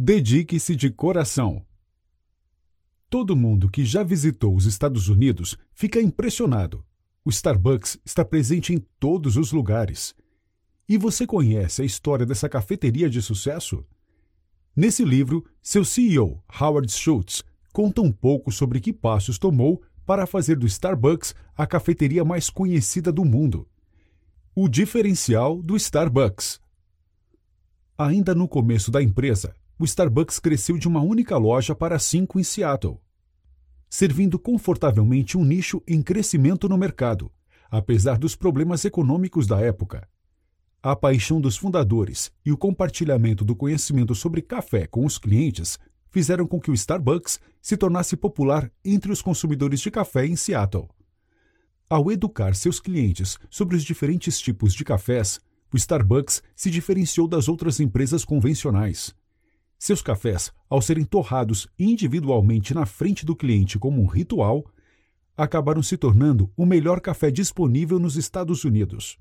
Dedique-se de coração. Todo mundo que já visitou os Estados Unidos fica impressionado. O Starbucks está presente em todos os lugares. E você conhece a história dessa cafeteria de sucesso? Nesse livro, seu CEO, Howard Schultz, conta um pouco sobre que passos tomou para fazer do Starbucks a cafeteria mais conhecida do mundo. O diferencial do Starbucks. Ainda no começo da empresa, o Starbucks cresceu de uma única loja para cinco em Seattle, servindo confortavelmente um nicho em crescimento no mercado, apesar dos problemas econômicos da época. A paixão dos fundadores e o compartilhamento do conhecimento sobre café com os clientes fizeram com que o Starbucks se tornasse popular entre os consumidores de café em Seattle. Ao educar seus clientes sobre os diferentes tipos de cafés, o Starbucks se diferenciou das outras empresas convencionais. Seus cafés, ao serem torrados individualmente na frente do cliente como um ritual, acabaram se tornando o melhor café disponível nos Estados Unidos.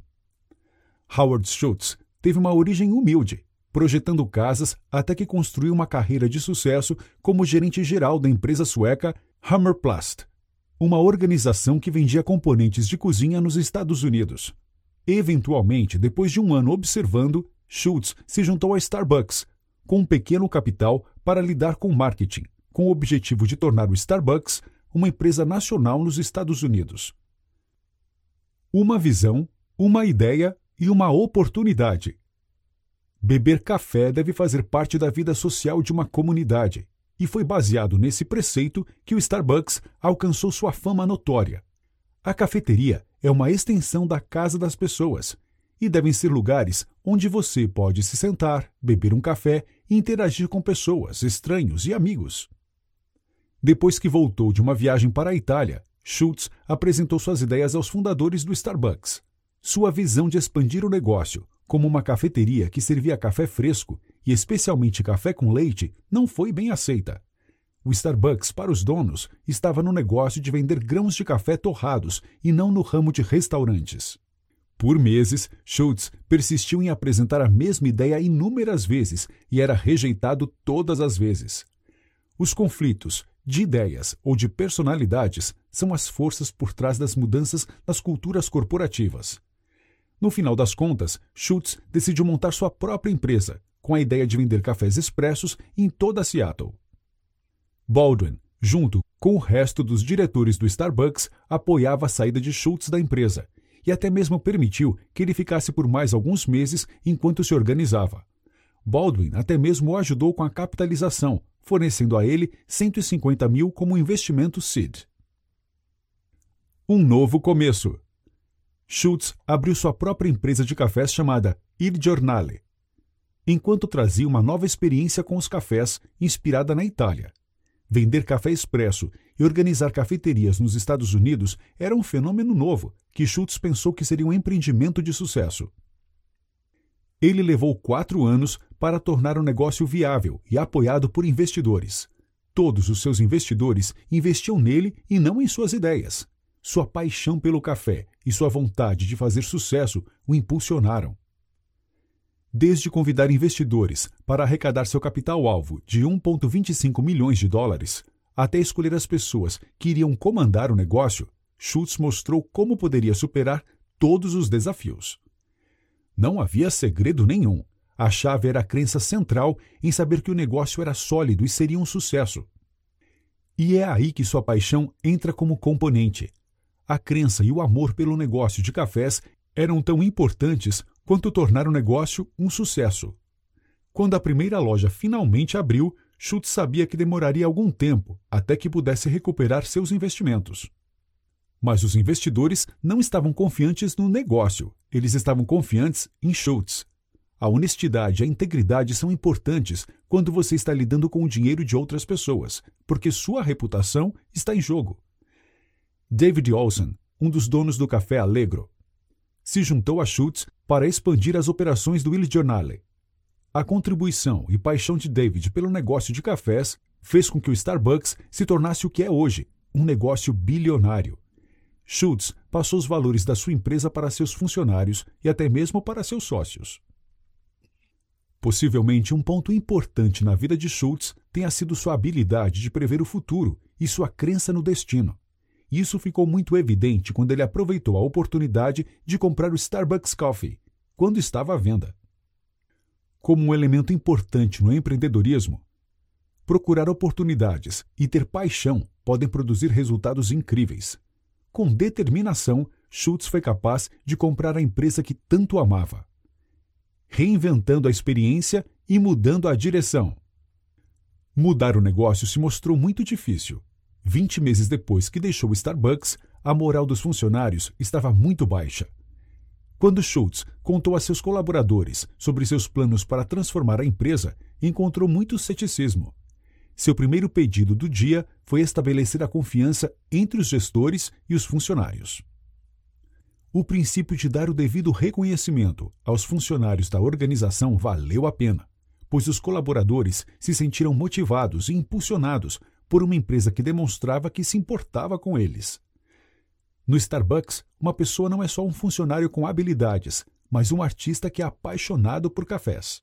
Howard Schultz teve uma origem humilde projetando casas até que construiu uma carreira de sucesso como gerente geral da empresa sueca Hammerplast, uma organização que vendia componentes de cozinha nos Estados Unidos. Eventualmente, depois de um ano observando, Schultz se juntou à Starbucks, com um pequeno capital para lidar com marketing, com o objetivo de tornar o Starbucks uma empresa nacional nos Estados Unidos. Uma visão, uma ideia e uma oportunidade Beber café deve fazer parte da vida social de uma comunidade, e foi baseado nesse preceito que o Starbucks alcançou sua fama notória. A cafeteria é uma extensão da casa das pessoas e devem ser lugares onde você pode se sentar, beber um café e interagir com pessoas, estranhos e amigos. Depois que voltou de uma viagem para a Itália, Schultz apresentou suas ideias aos fundadores do Starbucks. Sua visão de expandir o negócio como uma cafeteria que servia café fresco e especialmente café com leite, não foi bem aceita. O Starbucks, para os donos, estava no negócio de vender grãos de café torrados e não no ramo de restaurantes. Por meses, Schultz persistiu em apresentar a mesma ideia inúmeras vezes e era rejeitado todas as vezes. Os conflitos de ideias ou de personalidades são as forças por trás das mudanças nas culturas corporativas. No final das contas, Schultz decidiu montar sua própria empresa, com a ideia de vender cafés expressos em toda Seattle. Baldwin, junto com o resto dos diretores do Starbucks, apoiava a saída de Schultz da empresa e até mesmo permitiu que ele ficasse por mais alguns meses enquanto se organizava. Baldwin até mesmo o ajudou com a capitalização, fornecendo a ele 150 mil como investimento seed. Um novo começo. Schultz abriu sua própria empresa de cafés chamada Il Giornale, enquanto trazia uma nova experiência com os cafés inspirada na Itália. Vender café expresso e organizar cafeterias nos Estados Unidos era um fenômeno novo que Schultz pensou que seria um empreendimento de sucesso. Ele levou quatro anos para tornar o negócio viável e apoiado por investidores. Todos os seus investidores investiam nele e não em suas ideias. Sua paixão pelo café e sua vontade de fazer sucesso o impulsionaram. Desde convidar investidores para arrecadar seu capital-alvo de 1,25 milhões de dólares, até escolher as pessoas que iriam comandar o negócio, Schultz mostrou como poderia superar todos os desafios. Não havia segredo nenhum. A chave era a crença central em saber que o negócio era sólido e seria um sucesso. E é aí que sua paixão entra como componente, a crença e o amor pelo negócio de cafés eram tão importantes quanto tornar o negócio um sucesso. Quando a primeira loja finalmente abriu, Schultz sabia que demoraria algum tempo até que pudesse recuperar seus investimentos. Mas os investidores não estavam confiantes no negócio, eles estavam confiantes em Schultz. A honestidade e a integridade são importantes quando você está lidando com o dinheiro de outras pessoas, porque sua reputação está em jogo. David Olson, um dos donos do Café Allegro, se juntou a Schultz para expandir as operações do Il Giornale. A contribuição e paixão de David pelo negócio de cafés fez com que o Starbucks se tornasse o que é hoje, um negócio bilionário. Schultz passou os valores da sua empresa para seus funcionários e até mesmo para seus sócios. Possivelmente um ponto importante na vida de Schultz tenha sido sua habilidade de prever o futuro e sua crença no destino. Isso ficou muito evidente quando ele aproveitou a oportunidade de comprar o Starbucks Coffee, quando estava à venda. Como um elemento importante no empreendedorismo, procurar oportunidades e ter paixão podem produzir resultados incríveis. Com determinação, Schultz foi capaz de comprar a empresa que tanto amava, reinventando a experiência e mudando a direção. Mudar o negócio se mostrou muito difícil. Vinte meses depois que deixou o Starbucks, a moral dos funcionários estava muito baixa. Quando Schultz contou a seus colaboradores sobre seus planos para transformar a empresa, encontrou muito ceticismo. Seu primeiro pedido do dia foi estabelecer a confiança entre os gestores e os funcionários. O princípio de dar o devido reconhecimento aos funcionários da organização valeu a pena, pois os colaboradores se sentiram motivados e impulsionados por uma empresa que demonstrava que se importava com eles. No Starbucks, uma pessoa não é só um funcionário com habilidades, mas um artista que é apaixonado por cafés.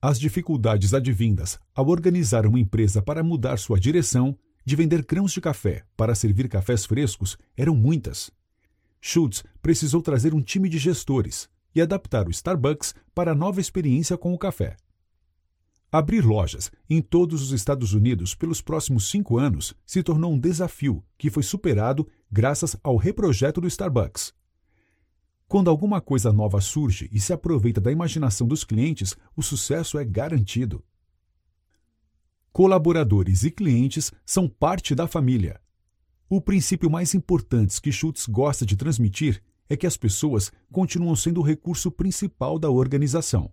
As dificuldades advindas ao organizar uma empresa para mudar sua direção, de vender grãos de café para servir cafés frescos, eram muitas. Schultz precisou trazer um time de gestores e adaptar o Starbucks para a nova experiência com o café. Abrir lojas em todos os Estados Unidos pelos próximos cinco anos se tornou um desafio que foi superado graças ao reprojeto do Starbucks. Quando alguma coisa nova surge e se aproveita da imaginação dos clientes, o sucesso é garantido. Colaboradores e clientes são parte da família. O princípio mais importante que Schultz gosta de transmitir é que as pessoas continuam sendo o recurso principal da organização.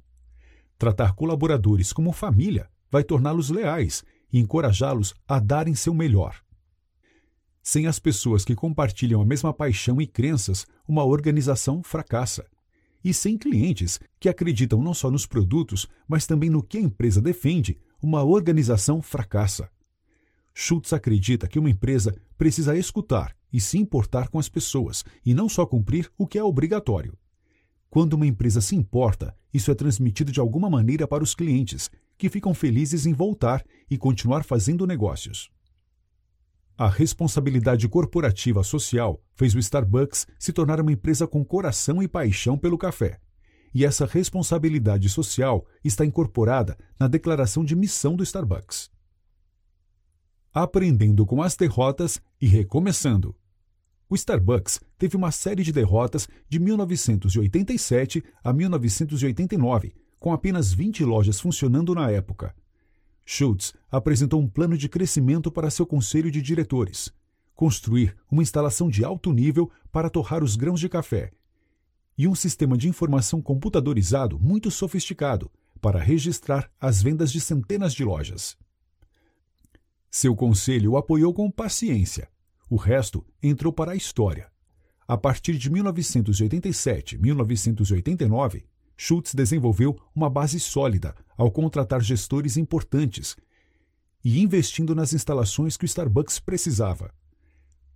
Tratar colaboradores como família vai torná-los leais e encorajá-los a darem seu melhor. Sem as pessoas que compartilham a mesma paixão e crenças, uma organização fracassa. E sem clientes que acreditam não só nos produtos, mas também no que a empresa defende, uma organização fracassa. Schultz acredita que uma empresa precisa escutar e se importar com as pessoas, e não só cumprir o que é obrigatório. Quando uma empresa se importa, isso é transmitido de alguma maneira para os clientes, que ficam felizes em voltar e continuar fazendo negócios. A responsabilidade corporativa social fez o Starbucks se tornar uma empresa com coração e paixão pelo café. E essa responsabilidade social está incorporada na declaração de missão do Starbucks. Aprendendo com as derrotas e recomeçando. O Starbucks teve uma série de derrotas de 1987 a 1989, com apenas 20 lojas funcionando na época. Schultz apresentou um plano de crescimento para seu conselho de diretores: construir uma instalação de alto nível para torrar os grãos de café e um sistema de informação computadorizado muito sofisticado para registrar as vendas de centenas de lojas. Seu conselho o apoiou com paciência. O resto entrou para a história. A partir de 1987-1989, Schultz desenvolveu uma base sólida ao contratar gestores importantes e investindo nas instalações que o Starbucks precisava.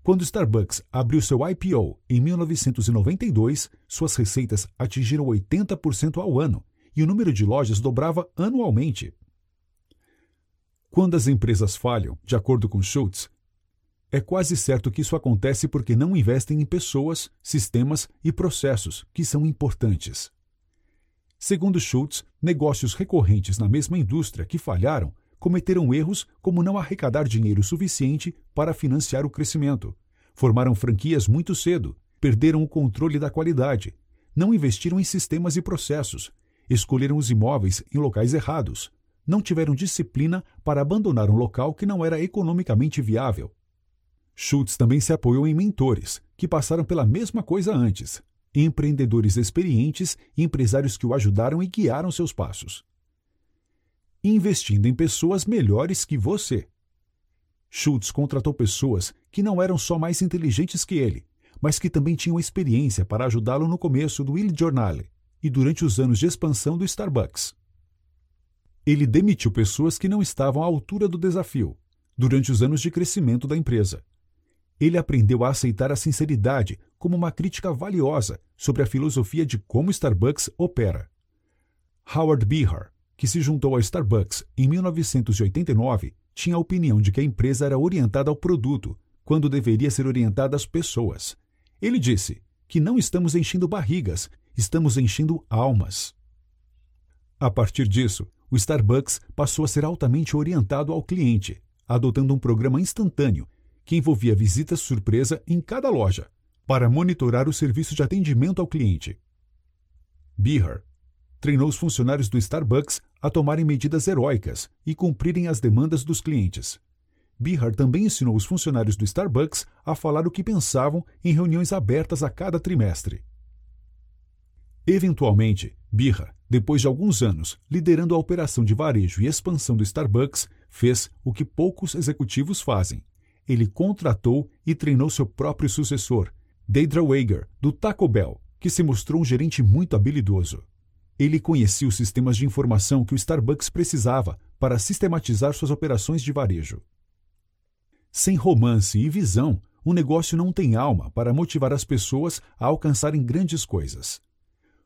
Quando o Starbucks abriu seu IPO em 1992, suas receitas atingiram 80% ao ano e o número de lojas dobrava anualmente. Quando as empresas falham, de acordo com Schultz, é quase certo que isso acontece porque não investem em pessoas, sistemas e processos que são importantes. Segundo Schultz, negócios recorrentes na mesma indústria que falharam cometeram erros como não arrecadar dinheiro suficiente para financiar o crescimento, formaram franquias muito cedo, perderam o controle da qualidade, não investiram em sistemas e processos, escolheram os imóveis em locais errados, não tiveram disciplina para abandonar um local que não era economicamente viável. Schultz também se apoiou em mentores, que passaram pela mesma coisa antes, empreendedores experientes e empresários que o ajudaram e guiaram seus passos. Investindo em pessoas melhores que você. Schultz contratou pessoas que não eram só mais inteligentes que ele, mas que também tinham experiência para ajudá-lo no começo do Il Giornale e durante os anos de expansão do Starbucks. Ele demitiu pessoas que não estavam à altura do desafio durante os anos de crescimento da empresa. Ele aprendeu a aceitar a sinceridade como uma crítica valiosa sobre a filosofia de como Starbucks opera. Howard Behar, que se juntou à Starbucks em 1989, tinha a opinião de que a empresa era orientada ao produto, quando deveria ser orientada às pessoas. Ele disse que não estamos enchendo barrigas, estamos enchendo almas. A partir disso, o Starbucks passou a ser altamente orientado ao cliente, adotando um programa instantâneo que envolvia visitas surpresa em cada loja, para monitorar o serviço de atendimento ao cliente. Behar treinou os funcionários do Starbucks a tomarem medidas heróicas e cumprirem as demandas dos clientes. Behar também ensinou os funcionários do Starbucks a falar o que pensavam em reuniões abertas a cada trimestre. Eventualmente, Birra, depois de alguns anos liderando a operação de varejo e expansão do Starbucks, fez o que poucos executivos fazem. Ele contratou e treinou seu próprio sucessor, Deidre Wager, do Taco Bell, que se mostrou um gerente muito habilidoso. Ele conhecia os sistemas de informação que o Starbucks precisava para sistematizar suas operações de varejo. Sem romance e visão, o negócio não tem alma para motivar as pessoas a alcançarem grandes coisas.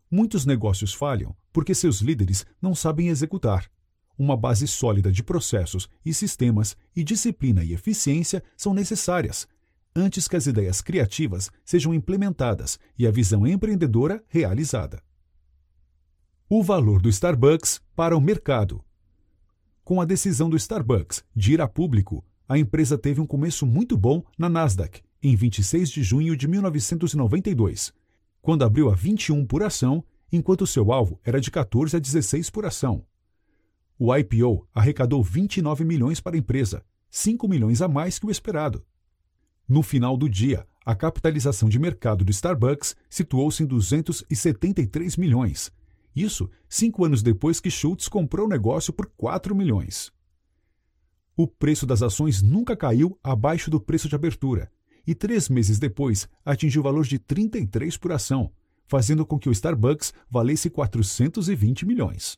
Muitos negócios falham porque seus líderes não sabem executar. Uma base sólida de processos e sistemas e disciplina e eficiência são necessárias antes que as ideias criativas sejam implementadas e a visão empreendedora realizada. O valor do Starbucks para o mercado. Com a decisão do Starbucks de ir a público, a empresa teve um começo muito bom na Nasdaq em 26 de junho de 1992, quando abriu a 21 por ação, enquanto seu alvo era de 14 a 16 por ação. O IPO arrecadou 29 milhões para a empresa, 5 milhões a mais que o esperado. No final do dia, a capitalização de mercado do Starbucks situou-se em 273 milhões, isso cinco anos depois que Schultz comprou o negócio por 4 milhões. O preço das ações nunca caiu abaixo do preço de abertura e três meses depois atingiu o valor de 33 por ação, fazendo com que o Starbucks valesse 420 milhões.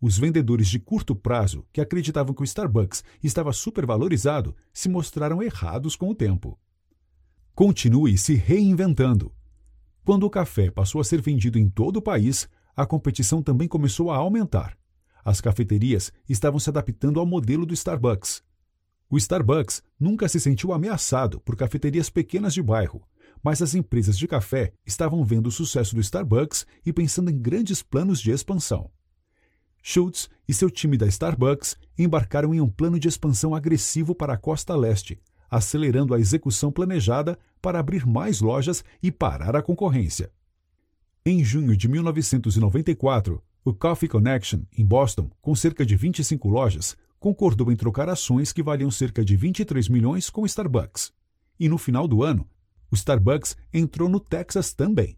Os vendedores de curto prazo, que acreditavam que o Starbucks estava supervalorizado, se mostraram errados com o tempo. Continue se reinventando. Quando o café passou a ser vendido em todo o país, a competição também começou a aumentar. As cafeterias estavam se adaptando ao modelo do Starbucks. O Starbucks nunca se sentiu ameaçado por cafeterias pequenas de bairro, mas as empresas de café estavam vendo o sucesso do Starbucks e pensando em grandes planos de expansão. Schultz e seu time da Starbucks embarcaram em um plano de expansão agressivo para a costa leste, acelerando a execução planejada para abrir mais lojas e parar a concorrência. Em junho de 1994, o Coffee Connection, em Boston, com cerca de 25 lojas, concordou em trocar ações que valiam cerca de 23 milhões com o Starbucks. E no final do ano, o Starbucks entrou no Texas também.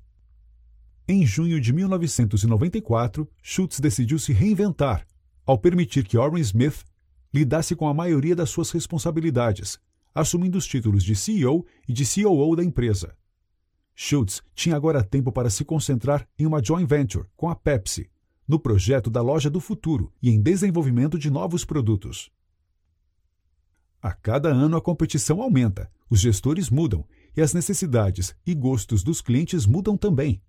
Em junho de 1994, Schultz decidiu se reinventar ao permitir que Orrin Smith lidasse com a maioria das suas responsabilidades, assumindo os títulos de CEO e de COO da empresa. Schultz tinha agora tempo para se concentrar em uma joint venture com a Pepsi, no projeto da loja do futuro e em desenvolvimento de novos produtos. A cada ano a competição aumenta, os gestores mudam e as necessidades e gostos dos clientes mudam também.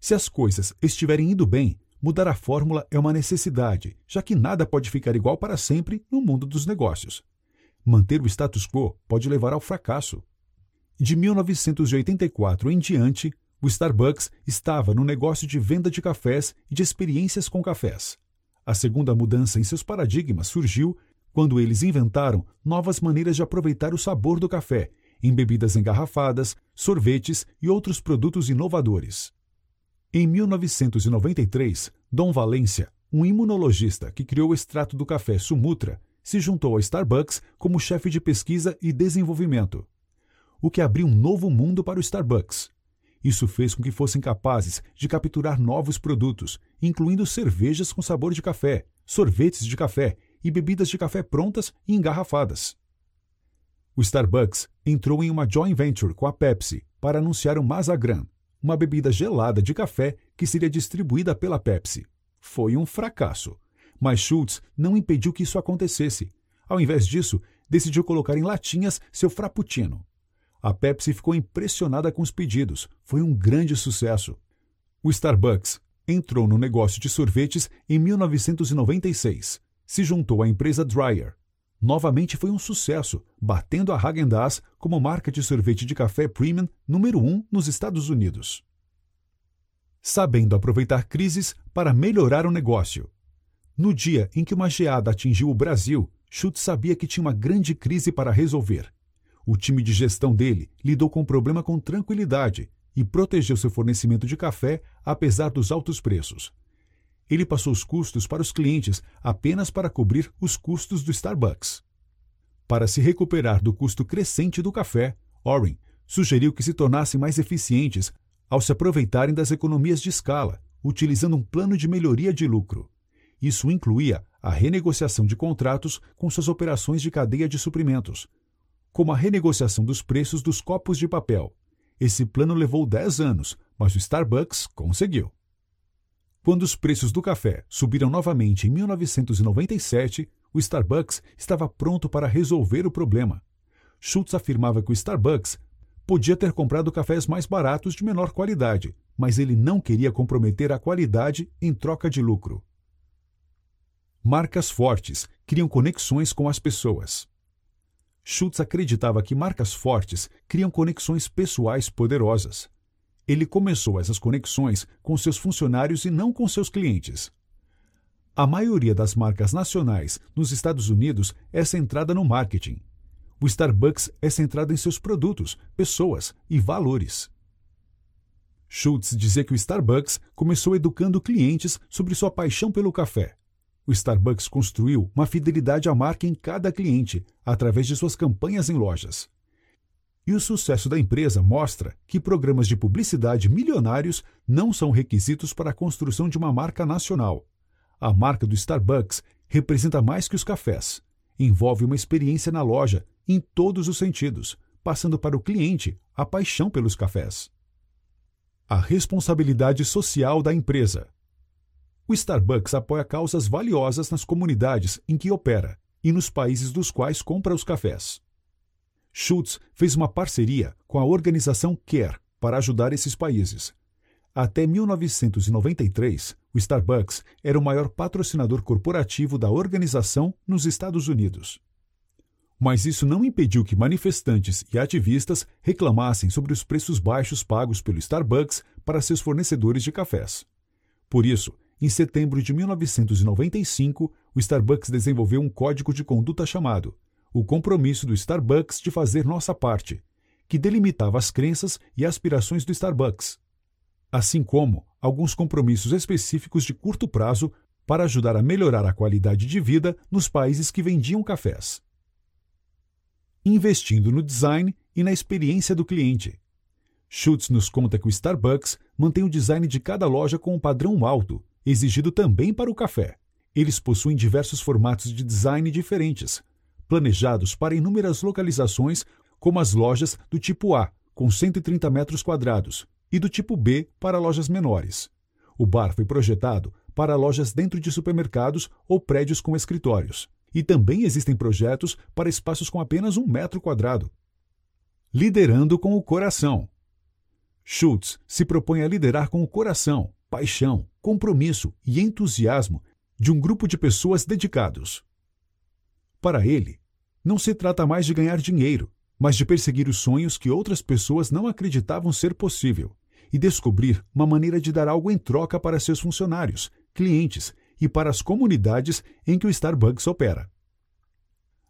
Se as coisas estiverem indo bem, mudar a fórmula é uma necessidade, já que nada pode ficar igual para sempre no mundo dos negócios. Manter o status quo pode levar ao fracasso. De 1984 em diante, o Starbucks estava no negócio de venda de cafés e de experiências com cafés. A segunda mudança em seus paradigmas surgiu quando eles inventaram novas maneiras de aproveitar o sabor do café em bebidas engarrafadas, sorvetes e outros produtos inovadores. Em 1993, Dom Valência, um imunologista que criou o extrato do café Sumutra, se juntou ao Starbucks como chefe de pesquisa e desenvolvimento o que abriu um novo mundo para o Starbucks. Isso fez com que fossem capazes de capturar novos produtos, incluindo cervejas com sabor de café, sorvetes de café e bebidas de café prontas e engarrafadas. O Starbucks entrou em uma joint venture com a Pepsi para anunciar o Mazagran, uma bebida gelada de café que seria distribuída pela Pepsi. Foi um fracasso, mas Schultz não impediu que isso acontecesse. Ao invés disso, decidiu colocar em latinhas seu frappuccino. A Pepsi ficou impressionada com os pedidos. Foi um grande sucesso. O Starbucks entrou no negócio de sorvetes em 1996. Se juntou à empresa Dryer. Novamente foi um sucesso, batendo a Häagen-Dazs como marca de sorvete de café premium número 1 um nos Estados Unidos. Sabendo aproveitar crises para melhorar o negócio. No dia em que uma geada atingiu o Brasil, Schultz sabia que tinha uma grande crise para resolver. O time de gestão dele lidou com o problema com tranquilidade e protegeu seu fornecimento de café apesar dos altos preços. Ele passou os custos para os clientes apenas para cobrir os custos do Starbucks. Para se recuperar do custo crescente do café, Oren sugeriu que se tornassem mais eficientes ao se aproveitarem das economias de escala, utilizando um plano de melhoria de lucro. Isso incluía a renegociação de contratos com suas operações de cadeia de suprimentos, como a renegociação dos preços dos copos de papel, esse plano levou 10 anos, mas o Starbucks conseguiu. Quando os preços do café subiram novamente em 1997, o Starbucks estava pronto para resolver o problema. Schultz afirmava que o Starbucks podia ter comprado cafés mais baratos de menor qualidade, mas ele não queria comprometer a qualidade em troca de lucro. Marcas fortes criam conexões com as pessoas. Schultz acreditava que marcas fortes criam conexões pessoais poderosas. Ele começou essas conexões com seus funcionários e não com seus clientes. A maioria das marcas nacionais nos Estados Unidos é centrada no marketing. O Starbucks é centrado em seus produtos, pessoas e valores. Schultz dizia que o Starbucks começou educando clientes sobre sua paixão pelo café o Starbucks construiu uma fidelidade à marca em cada cliente através de suas campanhas em lojas. E o sucesso da empresa mostra que programas de publicidade milionários não são requisitos para a construção de uma marca nacional. A marca do Starbucks representa mais que os cafés. Envolve uma experiência na loja, em todos os sentidos, passando para o cliente a paixão pelos cafés. A responsabilidade social da empresa. O Starbucks apoia causas valiosas nas comunidades em que opera e nos países dos quais compra os cafés. Schultz fez uma parceria com a organização CARE para ajudar esses países. Até 1993, o Starbucks era o maior patrocinador corporativo da organização nos Estados Unidos. Mas isso não impediu que manifestantes e ativistas reclamassem sobre os preços baixos pagos pelo Starbucks para seus fornecedores de cafés. Por isso, em setembro de 1995, o Starbucks desenvolveu um código de conduta chamado O Compromisso do Starbucks de Fazer Nossa Parte, que delimitava as crenças e aspirações do Starbucks, assim como alguns compromissos específicos de curto prazo para ajudar a melhorar a qualidade de vida nos países que vendiam cafés. Investindo no design e na experiência do cliente. Schutz nos conta que o Starbucks mantém o design de cada loja com um padrão alto exigido também para o café. Eles possuem diversos formatos de design diferentes, planejados para inúmeras localizações, como as lojas do tipo A, com 130 metros quadrados, e do tipo B para lojas menores. O bar foi projetado para lojas dentro de supermercados ou prédios com escritórios. E também existem projetos para espaços com apenas um metro quadrado. Liderando com o coração. Schultz se propõe a liderar com o coração, paixão, compromisso e entusiasmo de um grupo de pessoas dedicados. Para ele, não se trata mais de ganhar dinheiro, mas de perseguir os sonhos que outras pessoas não acreditavam ser possível e descobrir uma maneira de dar algo em troca para seus funcionários, clientes e para as comunidades em que o Starbucks opera.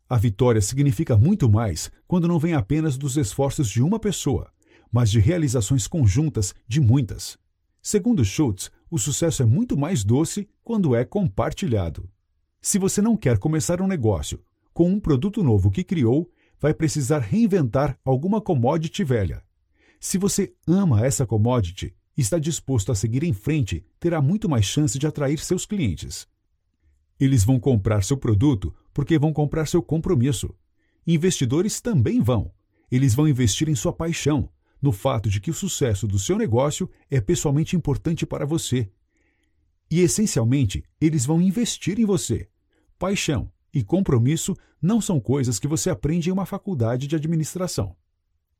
A vitória significa muito mais quando não vem apenas dos esforços de uma pessoa, mas de realizações conjuntas de muitas. Segundo Schultz, o sucesso é muito mais doce quando é compartilhado. Se você não quer começar um negócio com um produto novo que criou, vai precisar reinventar alguma commodity velha. Se você ama essa commodity e está disposto a seguir em frente, terá muito mais chance de atrair seus clientes. Eles vão comprar seu produto porque vão comprar seu compromisso. Investidores também vão. Eles vão investir em sua paixão, no fato de que o sucesso do seu negócio é pessoalmente importante para você. E, essencialmente, eles vão investir em você. Paixão e compromisso não são coisas que você aprende em uma faculdade de administração.